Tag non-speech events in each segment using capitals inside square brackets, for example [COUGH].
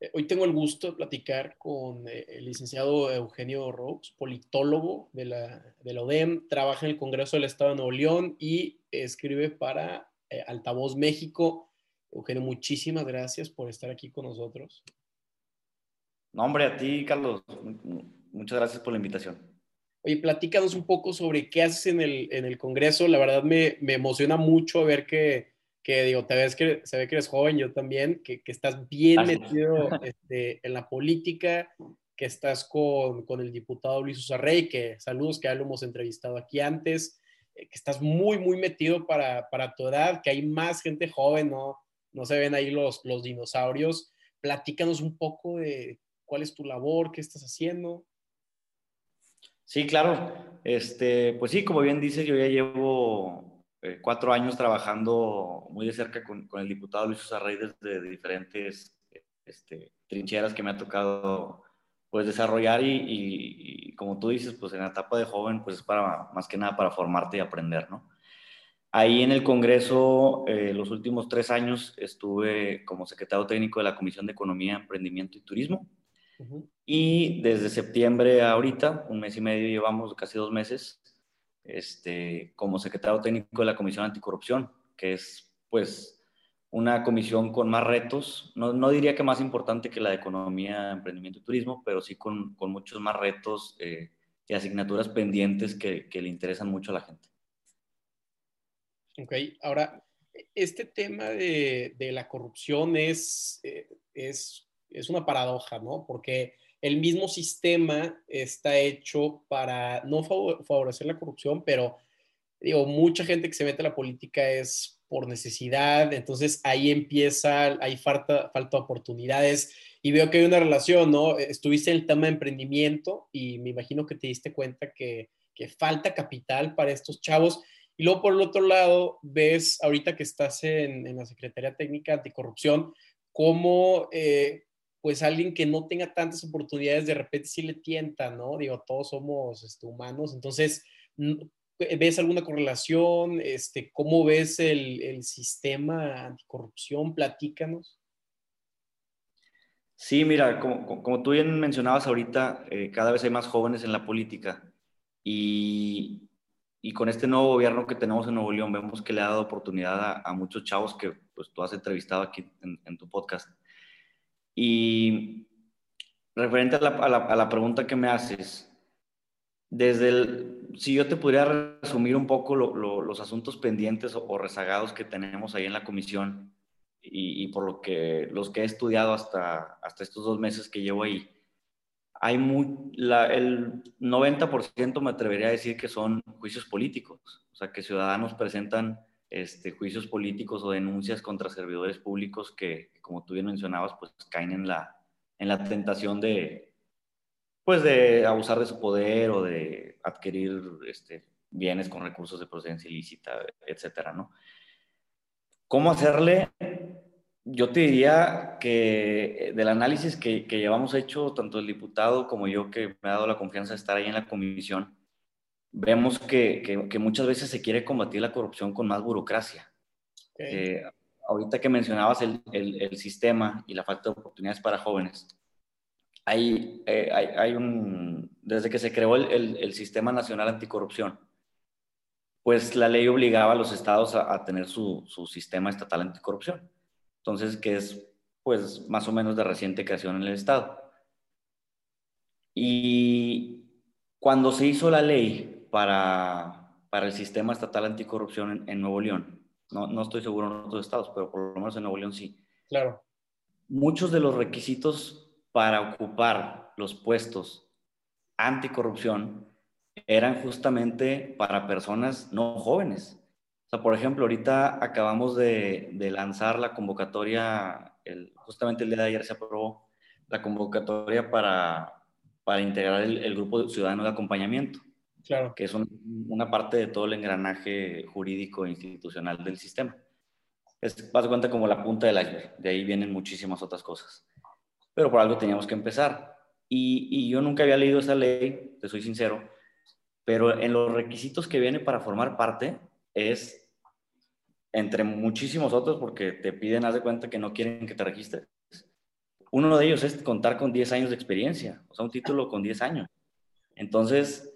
Eh, hoy tengo el gusto de platicar con eh, el licenciado Eugenio Roux, politólogo de la, de la ODEM, trabaja en el Congreso del Estado de Nuevo León y escribe para eh, Altavoz México. Eugenio, muchísimas gracias por estar aquí con nosotros. No, hombre, a ti, Carlos. Muchas gracias por la invitación. Oye, platícanos un poco sobre qué haces en el, en el Congreso. La verdad me, me emociona mucho ver que que digo, te ves que se ve que eres joven, yo también, que, que estás bien metido [LAUGHS] este, en la política, que estás con, con, el diputado Luis Usarrey, que saludos, que ya lo hemos entrevistado aquí antes, eh, que estás muy, muy metido para, para, tu edad, que hay más gente joven, ¿no? No se ven ahí los, los dinosaurios. Platícanos un poco de cuál es tu labor, qué estás haciendo. Sí, claro. Este, pues sí, como bien dices, yo ya llevo eh, cuatro años trabajando muy de cerca con, con el diputado Luis Usarrey desde diferentes este, trincheras que me ha tocado pues desarrollar y, y, como tú dices, pues en la etapa de joven, pues es para más que nada para formarte y aprender, ¿no? Ahí en el Congreso, eh, los últimos tres años estuve como secretario técnico de la Comisión de Economía, Emprendimiento y Turismo. Y desde septiembre a ahorita, un mes y medio llevamos, casi dos meses, este, como secretario técnico de la Comisión Anticorrupción, que es pues una comisión con más retos, no, no diría que más importante que la de Economía, Emprendimiento y Turismo, pero sí con, con muchos más retos eh, y asignaturas pendientes que, le interesan mucho a la gente. Ok, ahora, este tema de, de la corrupción es, eh, es, es una paradoja, ¿no? Porque el mismo sistema está hecho para no favorecer la corrupción, pero digo, mucha gente que se mete a la política es por necesidad, entonces ahí empieza, hay falta, falta de oportunidades y veo que hay una relación, ¿no? Estuviste en el tema de emprendimiento y me imagino que te diste cuenta que, falta capital para estos chavos. Y luego por el otro lado, ves ahorita que estás en, en la Secretaría Técnica Anticorrupción, cómo eh, pues alguien que no tenga tantas oportunidades de repente sí le tienta, ¿no? Digo, todos somos este, humanos, entonces, ¿ves alguna correlación? Este, ¿Cómo ves el, el sistema anticorrupción? Platícanos. Sí, mira, como, como tú bien mencionabas ahorita, eh, cada vez hay más jóvenes en la política y, y, con este nuevo gobierno que tenemos en Nuevo León vemos que le ha dado oportunidad a, muchos chavos que pues, tú has entrevistado aquí en tu podcast y referente a la, pregunta que me haces, desde el, si yo te pudiera resumir un poco los asuntos pendientes o, rezagados que tenemos ahí en la comisión y, por lo que los que he estudiado hasta, hasta estos dos meses que llevo ahí, hay muy, el 90% me atrevería a decir que son juicios políticos, o sea, que ciudadanos presentan este, juicios políticos o denuncias contra servidores públicos que, como tú bien mencionabas, pues caen en la, en la tentación de, pues de abusar de su poder o de adquirir este, bienes con recursos de procedencia ilícita, etcétera, ¿no? ¿Cómo hacerle? Yo te diría que del análisis que, que llevamos hecho, tanto el diputado como yo, que me ha dado la confianza de estar ahí en la comisión, vemos que, que, muchas veces se quiere combatir la corrupción con más burocracia. Eh, ahorita que mencionabas el, el, sistema y la falta de oportunidades para jóvenes, hay, eh, hay, un, desde que se creó el, el, Sistema Nacional Anticorrupción, pues la ley obligaba a los estados a, a, tener su, su sistema estatal anticorrupción. Entonces, que es pues más o menos de reciente creación en el estado. Y cuando se hizo la ley para, para el sistema estatal anticorrupción en, Nuevo León. No, no, estoy seguro en otros estados, pero por lo menos en Nuevo León sí. Claro. Muchos de los requisitos para ocupar los puestos anticorrupción eran justamente para personas no jóvenes. O sea, por ejemplo, ahorita acabamos de, de lanzar la convocatoria, el, justamente el día de ayer se aprobó la convocatoria para, para integrar el, el grupo ciudadano de acompañamiento claro. que es una parte de todo el engranaje jurídico e institucional del sistema. Es, vas cuenta, como la punta del iceberg, de ahí vienen muchísimas otras cosas. Pero por algo teníamos que empezar. Y, y yo nunca había leído esa ley, te soy sincero, pero en los requisitos que viene para formar parte es, entre muchísimos otros, porque te piden, haz de cuenta que no quieren que te registres, uno de ellos es contar con 10 años de experiencia, o sea, un título con 10 años. Entonces,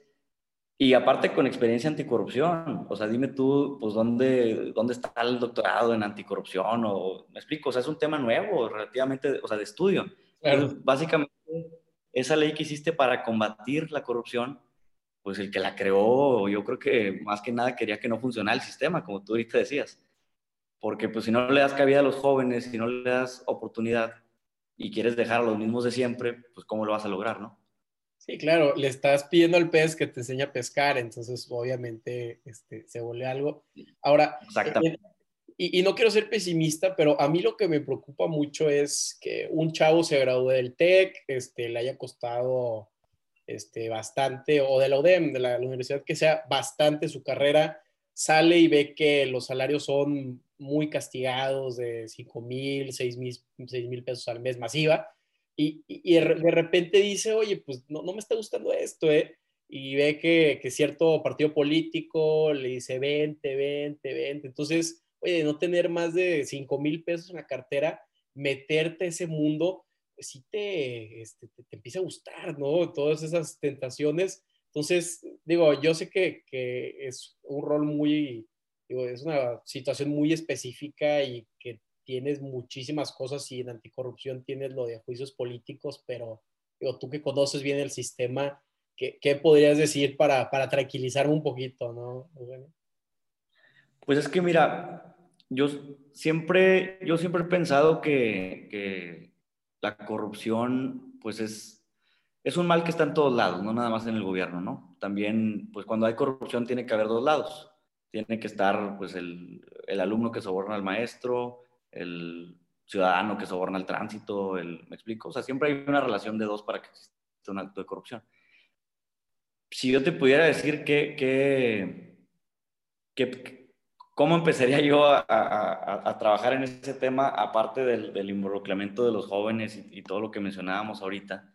y aparte con experiencia anticorrupción, o sea, dime tú, pues, ¿dónde, dónde está el doctorado en anticorrupción? O, me explico, o sea, es un tema nuevo, relativamente, o sea, de estudio. básicamente, esa ley que hiciste para combatir la corrupción, pues el que la creó, yo creo que más que nada quería que no funcionara el sistema, como tú ahorita decías. Porque pues si no le das cabida a los jóvenes, si no le das oportunidad y quieres dejar a los mismos de siempre, pues ¿cómo lo vas a lograr, no? Sí, claro, le estás pidiendo al pez que te enseñe a pescar, entonces obviamente este, se vuelve algo. Ahora, Exactamente. Y, y, no quiero ser pesimista, pero a mí lo que me preocupa mucho es que un chavo se gradúe del TEC, este, le haya costado este, bastante, o de la UDEM, de la, universidad que sea, bastante su carrera, sale y ve que los salarios son muy castigados de 5 mil, 6 mil pesos al mes masiva, y, y, de repente dice, oye, pues no, no me está gustando esto, ¿eh? Y ve que, que, cierto partido político le dice, vente, vente, vente. Entonces, oye, no tener más de 5 mil pesos en la cartera, meterte a ese mundo, pues sí este, te, te, empieza a gustar, ¿no? Todas esas tentaciones. Entonces, digo, yo sé que, que es un rol muy, digo, es una situación muy específica y que tienes muchísimas cosas y en anticorrupción tienes lo de juicios políticos, pero tú que conoces bien el sistema, ¿qué, qué podrías decir para, para tranquilizarme un poquito, no? Pues es que mira, yo siempre, yo siempre he pensado que, que la corrupción, pues es, es un mal que está en todos lados, no nada más en el gobierno, ¿no? También, pues cuando hay corrupción tiene que haber dos lados. Tiene que estar, pues, el, el alumno que soborna al maestro, el ciudadano que soborna el tránsito, el, me explico, o sea, siempre hay una relación de dos para que exista un acto de corrupción. Si yo te pudiera decir que, que, ¿Cómo empezaría yo a, trabajar en ese tema, aparte del, involucramiento de los jóvenes y, todo lo que mencionábamos ahorita?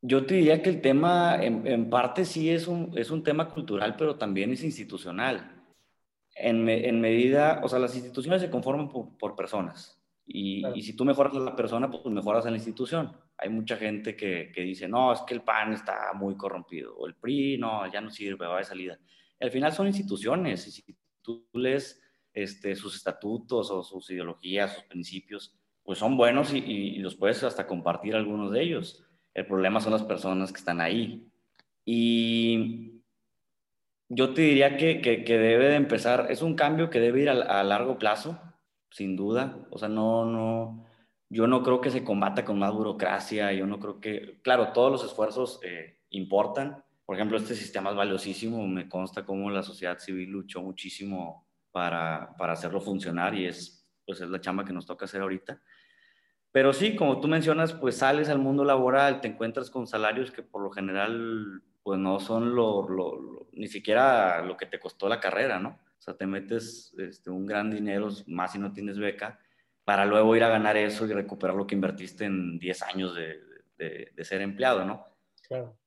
Yo te diría que el tema, en, parte sí es un, es un tema cultural, pero también es institucional. En, medida, o sea, las instituciones se conforman por, personas. Y, y, si tú mejoras a la persona, pues mejoras a la institución. Hay mucha gente que, que dice, no, es que el PAN está muy corrompido, o el PRI, no, ya no sirve, va de salida al final son instituciones y si tú lees este, sus estatutos o sus ideologías, sus principios, pues son buenos y, los puedes hasta compartir algunos de ellos. El problema son las personas que están ahí. Y yo te diría que, que, debe de empezar, es un cambio que debe ir a, largo plazo, sin duda. O sea, no, no, yo no creo que se combata con más burocracia, yo no creo que, claro, todos los esfuerzos eh, importan, por ejemplo, este sistema es valiosísimo, me consta cómo la sociedad civil luchó muchísimo para, para hacerlo funcionar y es, pues es la chamba que nos toca hacer ahorita. Pero sí, como tú mencionas, pues sales al mundo laboral, te encuentras con salarios que por lo general pues no son lo, lo, ni siquiera lo que te costó la carrera, ¿no? O sea, te metes este, un gran dinero, más si no tienes beca, para luego ir a ganar eso y recuperar lo que invertiste en 10 años de, de, de ser empleado, ¿no? Claro.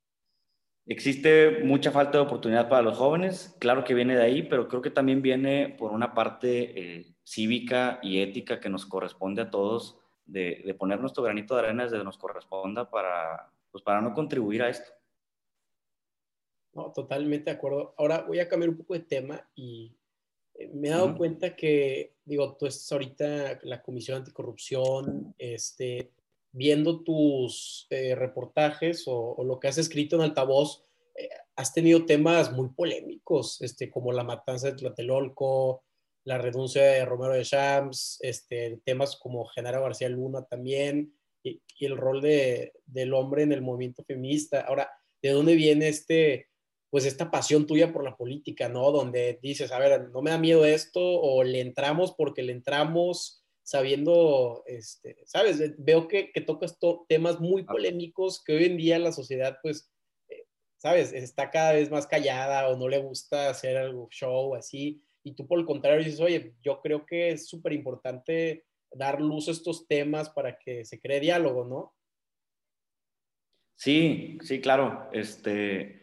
Existe mucha falta de oportunidad para los jóvenes, claro que viene de ahí, pero creo que también viene por una parte eh, cívica y ética que nos corresponde a todos de, poner nuestro granito de arena desde nos corresponda para, pues para no contribuir a esto. No, totalmente de acuerdo. Ahora voy a cambiar un poco de tema y eh, me he dado cuenta que, digo, tú estás ahorita la Comisión Anticorrupción, este, viendo tus eh, reportajes o, lo que has escrito en altavoz, eh, has tenido temas muy polémicos, este, como la matanza de Tlatelolco, la renuncia de Romero de Champs, este, temas como Genaro García Luna también, y, el rol de, del hombre en el movimiento feminista. Ahora, ¿de dónde viene este, pues esta pasión tuya por la política, ¿no? Donde dices, a ver, no me da miedo esto, o le entramos porque le entramos, sabiendo, este, ¿sabes? Veo que, que tocas temas muy polémicos que hoy en día la sociedad, pues, eh, ¿sabes? Está cada vez más callada o no le gusta hacer algo show así. Y tú por el contrario dices, oye, yo creo que es súper importante dar luz a estos temas para que se cree diálogo, ¿no? Sí, sí, claro. Este,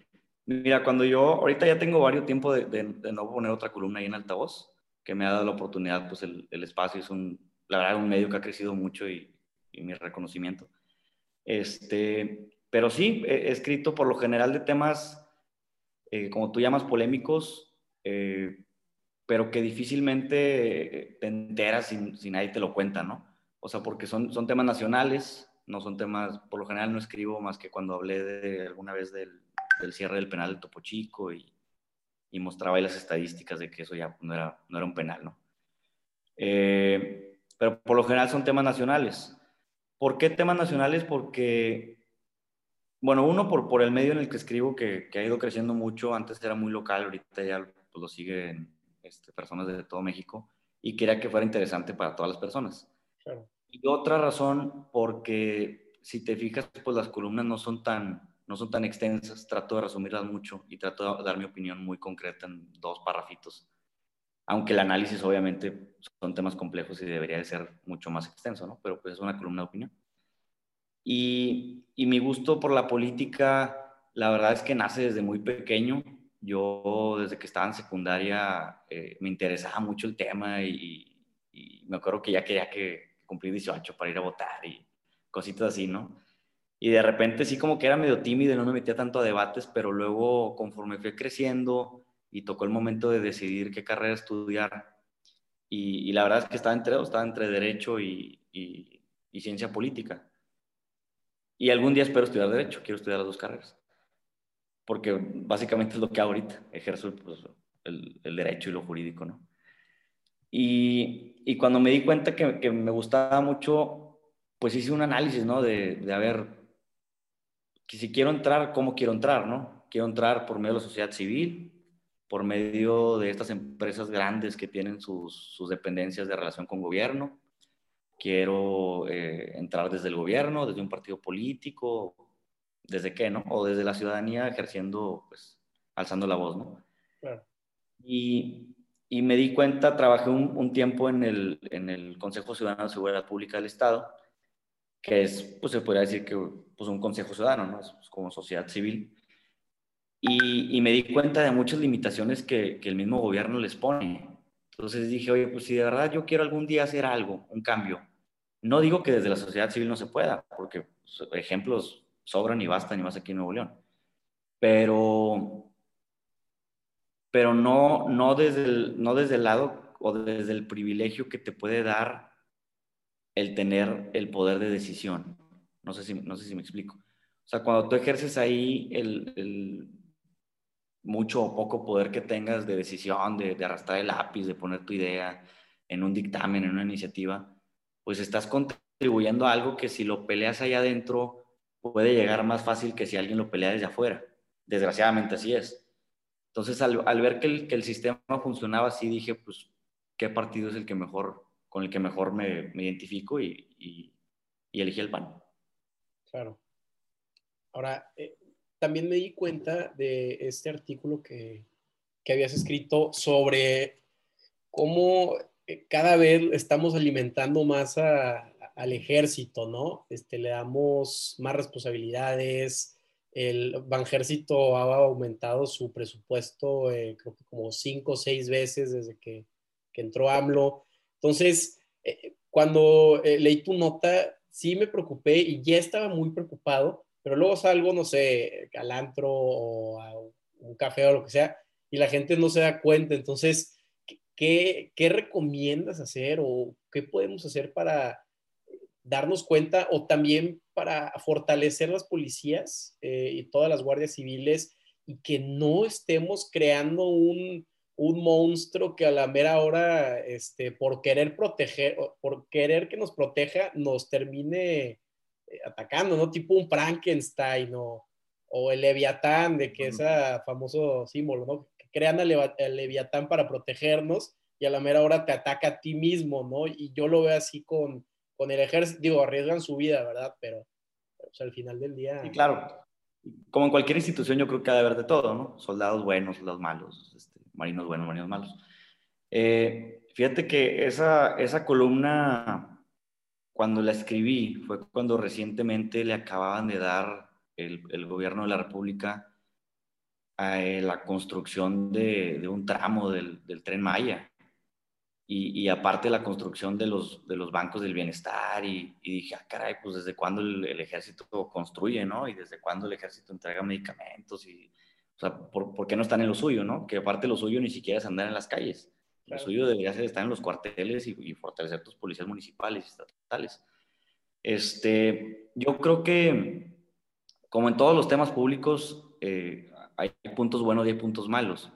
mira, cuando yo, ahorita ya tengo varios tiempos de, de, no poner otra columna ahí en altavoz, que me ha dado la oportunidad, pues el, el espacio es un, la verdad, un medio que ha crecido mucho y, mi reconocimiento. Este, pero sí, he, escrito por lo general de temas, eh, como tú llamas, polémicos, eh, pero que difícilmente te enteras si, si, nadie te lo cuenta, ¿no? O sea, porque son, son temas nacionales, no son temas, por lo general no escribo más que cuando hablé de alguna vez del, del cierre del penal de Topo Chico y, y mostraba ahí las estadísticas de que eso ya no era, no era un penal, ¿no? Eh, pero por lo general son temas nacionales. ¿Por qué temas nacionales? Porque, bueno, uno por, por el medio en el que escribo, que, que ha ido creciendo mucho, antes era muy local, ahorita ya pues, lo siguen este, personas de todo México, y quería que fuera interesante para todas las personas. Y otra razón, porque si te fijas, pues las columnas no son tan, no son tan extensas, trato de resumirlas mucho y trato de dar mi opinión muy concreta en dos parrafitos. Aunque el análisis obviamente son temas complejos y debería de ser mucho más extenso, ¿no? Pero pues es una columna de opinión. Y, y mi gusto por la política, la verdad es que nace desde muy pequeño. Yo desde que estaba en secundaria eh, me interesaba mucho el tema y, y, me acuerdo que ya quería que cumplir 18 para ir a votar y cositas así, ¿no? Y de repente sí como que era medio tímido y no me metía tanto a debates, pero luego conforme fui creciendo y tocó el momento de decidir qué carrera estudiar, y, la verdad es que estaba entre dos, estaba entre derecho y, y, ciencia política. Y algún día espero estudiar derecho, quiero estudiar las dos carreras, porque básicamente es lo que hago ahorita, ejerzo pues, el, el, derecho y lo jurídico, ¿no? Y, y cuando me di cuenta que, que, me gustaba mucho, pues hice un análisis, ¿no? De, de a ver, que si quiero entrar, ¿cómo quiero entrar, no? Quiero entrar por medio de la sociedad civil, por medio de estas empresas grandes que tienen sus, sus dependencias de relación con gobierno. Quiero eh, entrar desde el gobierno, desde un partido político, desde qué, ¿no? O desde la ciudadanía ejerciendo, pues, alzando la voz, ¿no? Y, y, me di cuenta, trabajé un, un tiempo en el, en el Consejo Ciudadano de Seguridad Pública del Estado que es, pues se podría decir que pues, un consejo ciudadano, ¿no? Es como sociedad civil. Y, me di cuenta de muchas limitaciones que, que, el mismo gobierno les pone. Entonces dije, oye, pues si de verdad yo quiero algún día hacer algo, un cambio, no digo que desde la sociedad civil no se pueda, porque pues, ejemplos sobran y bastan y más aquí en Nuevo León. Pero, pero no, no, desde el, no desde el lado o desde el privilegio que te puede dar el tener el poder de decisión. No sé si, no sé si me explico. O sea, cuando tú ejerces ahí el, mucho o poco poder que tengas de decisión, de, arrastrar el lápiz, de poner tu idea en un dictamen, en una iniciativa, pues estás contribuyendo a algo que si lo peleas allá adentro puede llegar más fácil que si alguien lo pelea desde afuera. Desgraciadamente así es. Entonces, al, ver que el, que el sistema funcionaba así, dije, pues, ¿qué partido es el que mejor con el que mejor me, identifico y, y, elegí el PAN. Claro. Ahora, eh, también me di cuenta de este artículo que, que habías escrito sobre cómo eh, cada vez estamos alimentando más al ejército, ¿no? Este, le damos más responsabilidades. El Banjército ha aumentado su presupuesto, eh, creo que como cinco o seis veces desde que, que entró AMLO. Entonces, eh, cuando eh, leí tu nota, sí me preocupé y ya estaba muy preocupado, pero luego salgo, no sé, al antro o a un café o lo que sea, y la gente no se da cuenta. Entonces, ¿qué, recomiendas hacer o qué podemos hacer para darnos cuenta o también para fortalecer las policías eh, y todas las guardias civiles y que no estemos creando un, un monstruo que a la mera hora, este, por querer proteger, por querer que nos proteja, nos termine eh, atacando, ¿no? Tipo un Frankenstein o, o el Leviatán, de que es ese famoso símbolo, ¿no? Que crean al, Leviatán para protegernos y a la mera hora te ataca a ti mismo, ¿no? Y yo lo veo así con, con el ejército, digo, arriesgan su vida, ¿verdad? Pero, al final del día... Sí, claro. Como en cualquier institución, yo creo que ha de haber de todo, ¿no? Soldados buenos, soldados malos, este, marinos buenos, marinos malos. Eh, fíjate que esa, esa columna, cuando la escribí, fue cuando recientemente le acababan de dar el, el gobierno de la República a eh, la construcción de, de un tramo del, del, tren Maya. y, aparte la construcción de los, de los bancos del bienestar y, dije, ah, caray, pues desde cuándo el, ejército construye, ¿no? Y desde cuándo el ejército entrega medicamentos y, o sea, ¿por, qué no están en lo suyo, no? Que aparte lo suyo ni siquiera es andar en las calles. Lo suyo debería ser estar en los cuarteles y, fortalecer tus policías municipales y estatales. Este, yo creo que, como en todos los temas públicos, eh, hay puntos buenos y hay puntos malos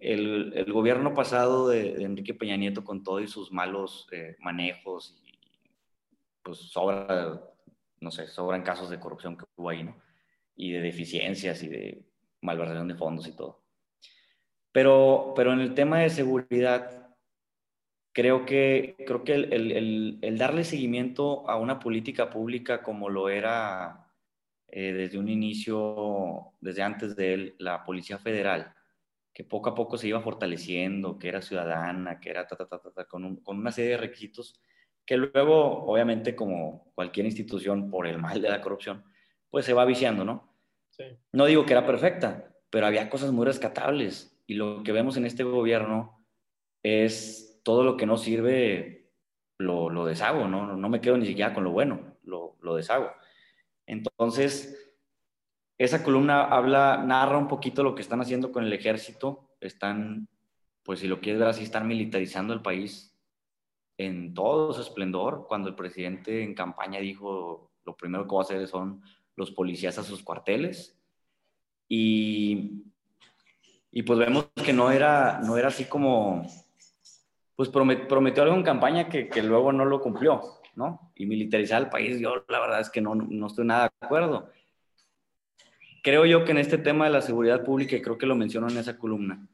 el, el gobierno pasado de, Enrique Peña Nieto con todos y sus malos eh, manejos y pues sobra, no sé, sobran casos de corrupción que hubo ahí, ¿no? Y de deficiencias y de malversación de fondos y todo. Pero, pero en el tema de seguridad, creo que, creo que el, el, el darle seguimiento a una política pública como lo era eh, desde un inicio, desde antes de él, la Policía Federal, que poco a poco se iba fortaleciendo, que era ciudadana, que era ta, ta, ta, ta, con, con una serie de requisitos que luego, obviamente, como cualquier institución, por el mal de la corrupción, pues se va viciando, ¿no? No digo que era perfecta, pero había cosas muy rescatables. Y lo que vemos en este gobierno es todo lo que no sirve, lo, lo deshago, ¿no? No me quedo ni siquiera con lo bueno, lo, lo deshago. Entonces, esa columna habla, narra un poquito lo que están haciendo con el ejército. Están, pues si lo quieres ver así, están militarizando el país en todo su esplendor. Cuando el presidente en campaña dijo, lo primero que va a hacer son los policías a sus cuarteles. Y, y pues vemos que no era, no era así como, pues prometió algo en campaña que, que, luego no lo cumplió, ¿no? Y militarizar el país, yo la verdad es que no, no estoy nada de acuerdo creo yo que en este tema de la seguridad pública, y creo que lo menciono en esa columna,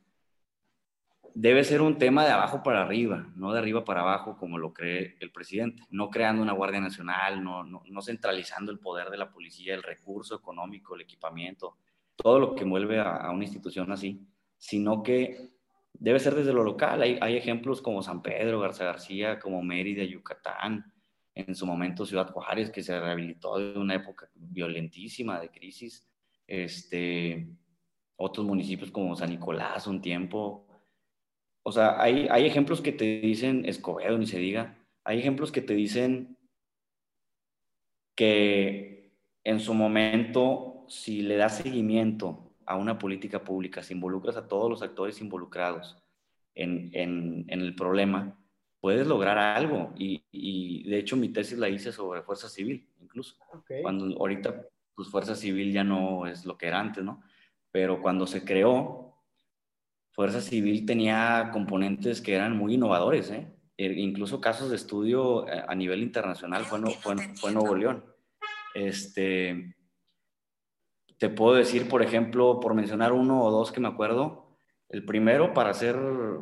debe ser un tema de abajo para arriba, no de arriba para abajo como lo cree el presidente, no creando una Guardia Nacional, no, no, centralizando el poder de la policía, el recurso económico, el equipamiento, todo lo que mueve a, una institución así, sino que debe ser desde lo local. Hay, hay ejemplos como San Pedro, Garza García, como Mérida, Yucatán, en su momento Ciudad Juárez, que se rehabilitó de una época violentísima de crisis este, otros municipios como San Nicolás un tiempo. O sea, hay, hay ejemplos que te dicen, Escobedo, ni se diga, hay ejemplos que te dicen que en su momento, si le das seguimiento a una política pública, si involucras a todos los actores involucrados en, en, en el problema, puedes lograr algo. Y, y, de hecho mi tesis la hice sobre fuerza civil, incluso. Cuando ahorita pues Fuerza Civil ya no es lo que era antes, ¿no? Pero cuando se creó, Fuerza Civil tenía componentes que eran muy innovadores, ¿eh? E incluso casos de estudio eh, a nivel internacional fue, fue, fue Nuevo León. Este, te puedo decir, por ejemplo, por mencionar uno o dos que me acuerdo, el primero para ser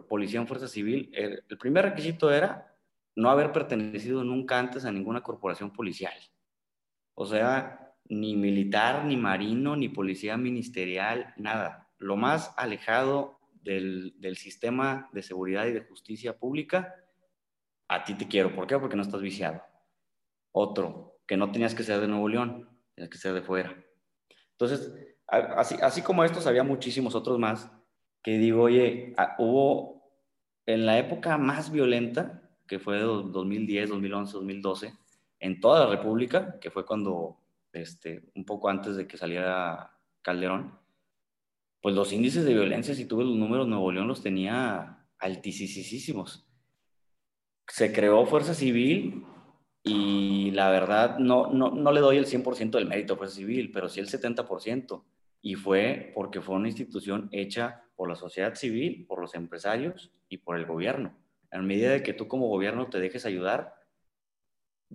policía en fuerza civil, el, el, primer requisito era no haber pertenecido nunca antes a ninguna corporación policial. O sea, ni militar, ni marino, ni policía ministerial, nada. Lo más alejado del, sistema de seguridad y de justicia pública, a ti te quiero. ¿Por qué? Porque no estás viciado. Otro, que no tenías que ser de Nuevo León, tenías que ser de fuera. Entonces, así, así como estos, había muchísimos otros más que digo, oye, hubo en la época más violenta, que fue 2010, 2011, 2012, en toda la República, que fue cuando este, un poco antes de que saliera Calderón, pues los índices de violencia, si tuve los números, Nuevo León los tenía altísimos. Se creó Fuerza Civil y la verdad no, no, no le doy el 100% del mérito a Fuerza Civil, pero sí el 70%. Y fue porque fue una institución hecha por la sociedad civil, por los empresarios y por el gobierno. En medida de que tú como gobierno te dejes ayudar,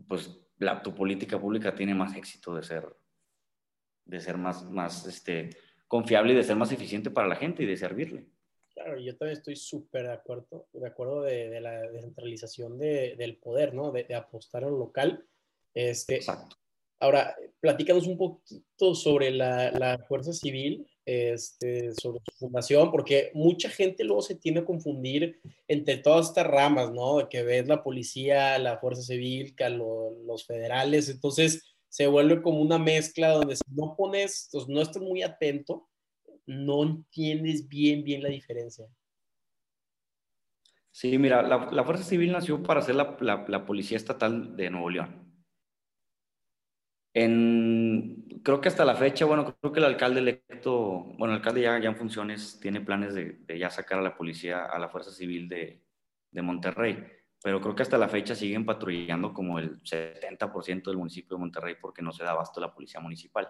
pues la, tu política pública tiene más éxito de ser, de ser más, más este, confiable y de ser más eficiente para la gente y de servirle. Claro, yo también estoy súper de acuerdo, de acuerdo de, la descentralización de, del poder, ¿no? De, apostar a lo local. Este, Exacto. Ahora, platícanos un poquito sobre la, la Fuerza Civil este, sobre su fundación, porque mucha gente luego se tiene a confundir entre todas estas ramas, ¿no? De que ves la policía, la fuerza civil, que los federales, entonces se vuelve como una mezcla donde si no pones, pues no estás muy atento, no entiendes bien, bien la diferencia. Sí, mira, la, Fuerza Civil nació para ser la, Policía Estatal de Nuevo León. En, creo que hasta la fecha, bueno, creo que el alcalde electo, bueno, el alcalde ya, ya en funciones tiene planes de, ya sacar a la policía, a la Fuerza Civil de, de Monterrey, pero creo que hasta la fecha siguen patrullando como el 70% del municipio de Monterrey porque no se da abasto la policía municipal.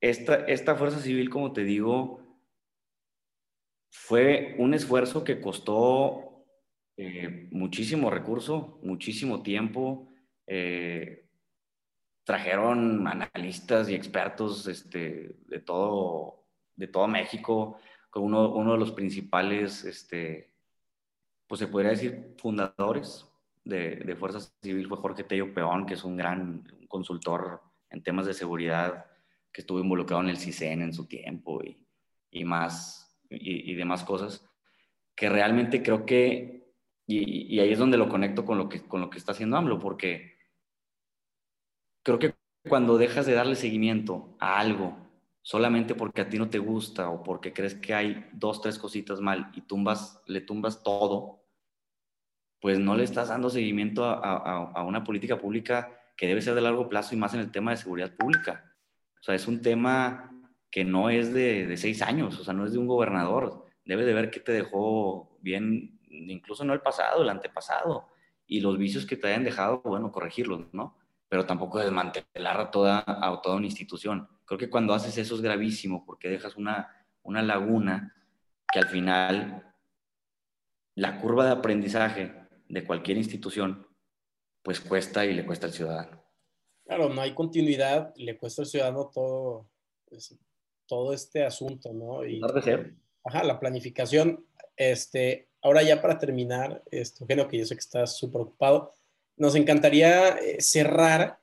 Esta, esta Fuerza Civil, como te digo, fue un esfuerzo que costó eh, muchísimo recurso, muchísimo tiempo. Eh, trajeron analistas y expertos este, de, todo, de todo México, con uno, uno de los principales, este, pues se podría decir, fundadores de, de Fuerza Civil fue Jorge Tello Peón, que es un gran consultor en temas de seguridad, que estuvo involucrado en el CISEN en su tiempo y, y más y, demás cosas, que realmente creo que, y, ahí es donde lo conecto con lo, que, con lo que está haciendo AMLO, porque creo que cuando dejas de darle seguimiento a algo solamente porque a ti no te gusta o porque crees que hay dos, tres cositas mal y tumbas, le tumbas todo, pues no le estás dando seguimiento a, a, una política pública que debe ser de largo plazo y más en el tema de seguridad pública. O sea, es un tema que no es de, seis años, o sea, no es de un gobernador. Debe de ver que te dejó bien, incluso no el pasado, el antepasado. Y los vicios que te hayan dejado, bueno, corregirlos, ¿no? Pero tampoco desmantelar a toda, a toda una institución. Creo que cuando haces eso es gravísimo porque dejas una, una laguna que al final la curva de aprendizaje de cualquier institución pues cuesta y le cuesta al ciudadano. Claro, no hay continuidad, le cuesta al ciudadano todo, pues, todo este asunto, ¿no? Y, de Ajá, la planificación. Este, ahora ya para terminar, esto, bueno, que yo sé que estás súper ocupado, nos encantaría eh, cerrar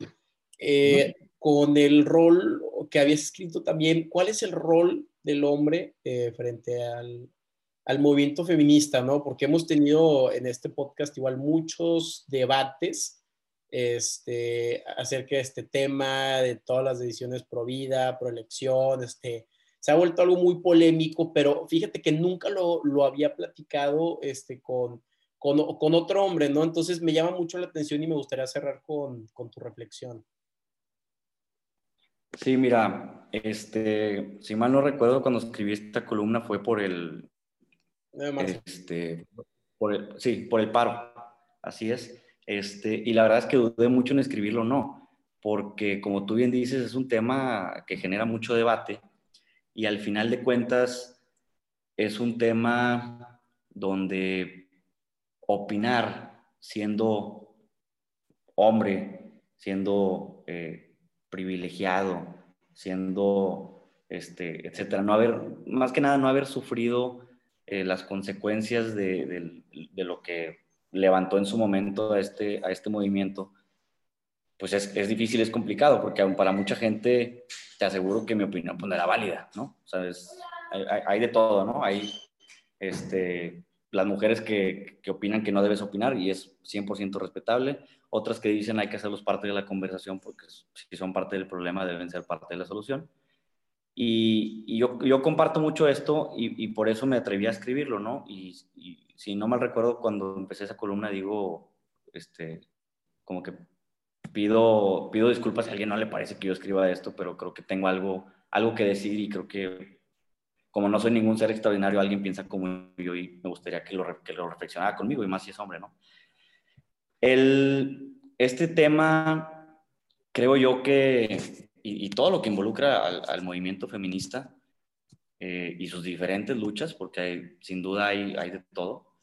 eh, con el rol que habías escrito también. ¿Cuál es el rol del hombre eh, frente al, al movimiento feminista, ¿no? Porque hemos tenido en este podcast igual muchos debates este, acerca de este tema, de todas las decisiones pro vida, pro elección, este, se ha vuelto algo muy polémico, pero fíjate que nunca lo, lo había platicado este, con, con, con, otro hombre, ¿no? Entonces me llama mucho la atención y me gustaría cerrar con, con tu reflexión. Sí, mira, este, si mal no recuerdo, cuando escribí esta columna fue por el, este, por sí, por el paro, así es. Este, y la verdad es que dudé mucho en escribirlo o no, porque como tú bien dices, es un tema que genera mucho debate y al final de cuentas es un tema donde opinar siendo hombre, siendo eh, privilegiado, siendo, este, etcétera, no haber, más que nada no haber sufrido eh, las consecuencias de, lo que levantó en su momento a este, a este movimiento, pues es, es difícil, es complicado, porque aún para mucha gente te aseguro que mi opinión pues, no válida, ¿no? O sea, hay, de todo, ¿no? Hay este, las mujeres que, que, opinan que no debes opinar y es 100% respetable, otras que dicen hay que hacerlos parte de la conversación porque si son parte del problema deben ser parte de la solución. Y, yo, yo, comparto mucho esto y, y, por eso me atreví a escribirlo, ¿no? Y, si no mal recuerdo, cuando empecé esa columna, digo, este, como que pido, pido disculpas si a alguien no le parece que yo escriba esto, pero creo que tengo algo, algo que decir y creo que como no soy ningún ser extraordinario, alguien piensa como yo y me gustaría que lo, que lo reflexionara conmigo y más si es hombre, ¿no? El, este tema, creo yo que, y, todo lo que involucra al, movimiento feminista, eh, y sus diferentes luchas, porque sin duda hay, hay, de todo.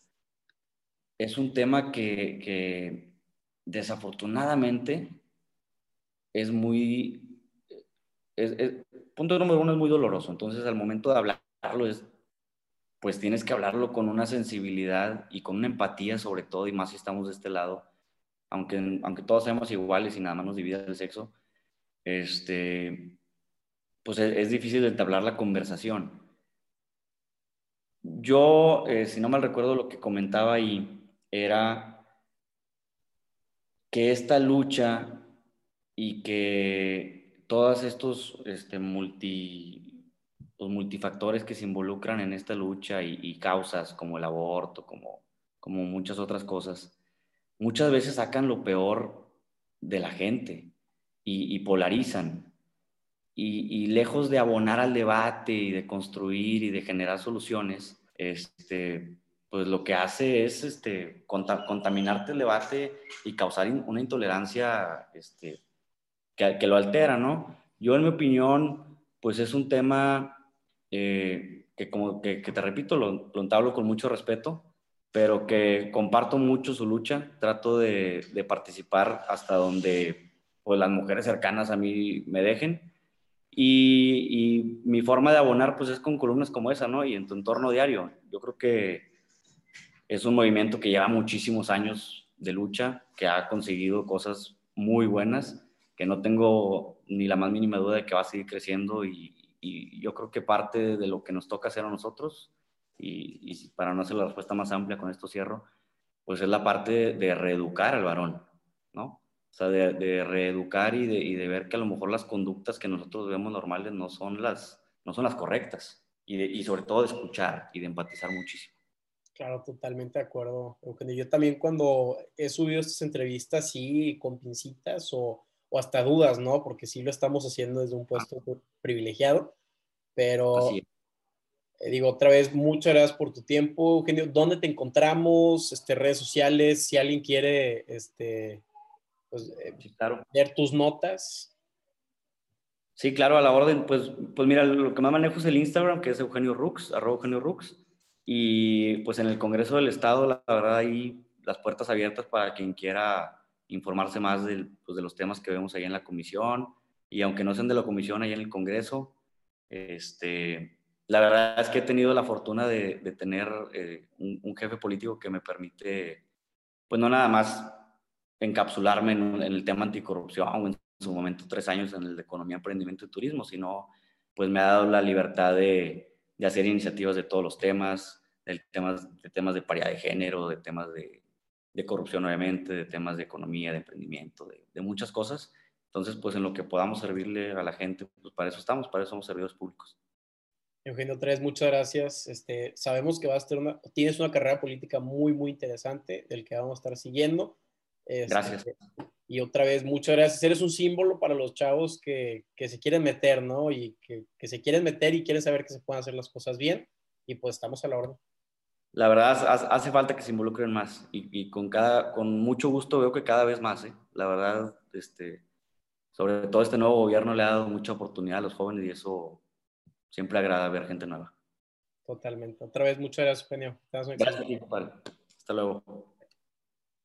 Es un tema que, desafortunadamente es muy... Punto número uno es muy doloroso, entonces al momento de hablarlo es, pues tienes que hablarlo con una sensibilidad y con una empatía sobre todo, y más si estamos de este lado, aunque, aunque todos seamos iguales y nada más nos divide el sexo, este, pues e, es, difícil entablar la conversación. Yo, eh, si no mal recuerdo, lo que comentaba ahí era que esta lucha y que todos estos este, multi, los multifactores que se involucran en esta lucha y, causas como el aborto, como como muchas otras cosas, muchas veces sacan lo peor de la gente y, polarizan. Y, lejos de abonar al debate y de construir y de generar soluciones, este, pues lo que hace es este, contaminarte el debate y causar una intolerancia este, que, que, lo altera, ¿no? Yo, en mi opinión, pues es un tema eh, que, como que, te repito, lo, lo entablo con mucho respeto, pero que comparto mucho su lucha, trato de, de participar hasta donde pues, las mujeres cercanas a mí me dejen. Y, y, mi forma de abonar pues es con columnas como esa, ¿no? Y en tu entorno diario. Yo creo que es un movimiento que lleva muchísimos años de lucha, que ha conseguido cosas muy buenas, que no tengo ni la más mínima duda de que va a seguir creciendo y, y yo creo que parte de lo que nos toca hacer a nosotros y, para no hacer la respuesta más amplia con esto cierro, pues es la parte de, reeducar al varón, ¿no? O sea, de, reeducar y de, y de, ver que a lo mejor las conductas que nosotros vemos normales no son las, no son las correctas. Y, y sobre todo de escuchar y de empatizar muchísimo. Claro, totalmente de acuerdo, Eugenio. Yo también cuando he subido estas entrevistas, sí, con pincitas o, o hasta dudas, ¿no? Porque sí lo estamos haciendo desde un puesto privilegiado, pero eh, digo, otra vez, muchas gracias por tu tiempo, Eugenio. ¿Dónde te encontramos? Este, redes sociales, si alguien quiere este, pues, eh, ver tus notas. Sí, claro, a la orden. Pues, pues mira, lo que más manejo es el Instagram, que es Eugenio Rux, arroba Eugenio Rux. Y pues en el Congreso del Estado, la verdad, ahí las puertas abiertas para quien quiera informarse más de, pues, de los temas que vemos ahí en la comisión. Y aunque no sean de la comisión, ahí en el Congreso, este, la verdad es que he tenido la fortuna de, tener eh, un, jefe político que me permite, pues no nada más encapsularme en, el tema anticorrupción o en su momento tres años en el de economía, emprendimiento y turismo, sino pues me ha dado la libertad de, de hacer iniciativas de todos los temas, de temas, de temas de paridad de género, de temas de, de corrupción obviamente, de temas de economía, de emprendimiento, de, de, muchas cosas. Entonces, pues en lo que podamos servirle a la gente, pues para eso estamos, para eso somos servidores públicos. Eugenio Tres, muchas gracias. Este, sabemos que vas a tener una, tienes una carrera política muy, muy interesante, del que vamos a estar siguiendo. Este, gracias. Y otra vez, muchas gracias. Eres un símbolo para los chavos que, que se quieren meter, ¿no? Y que, que, se quieren meter y quieren saber que se pueden hacer las cosas bien. Y pues estamos a la orden. La verdad, hace falta que se involucren más. Y, y con, cada, con mucho gusto veo que cada vez más, ¿eh? La verdad, este, sobre todo este nuevo gobierno le ha dado mucha oportunidad a los jóvenes y eso siempre agrada ver gente nueva. Totalmente. Otra vez, muchas gracias, Eugenio. Gracias, Hasta luego.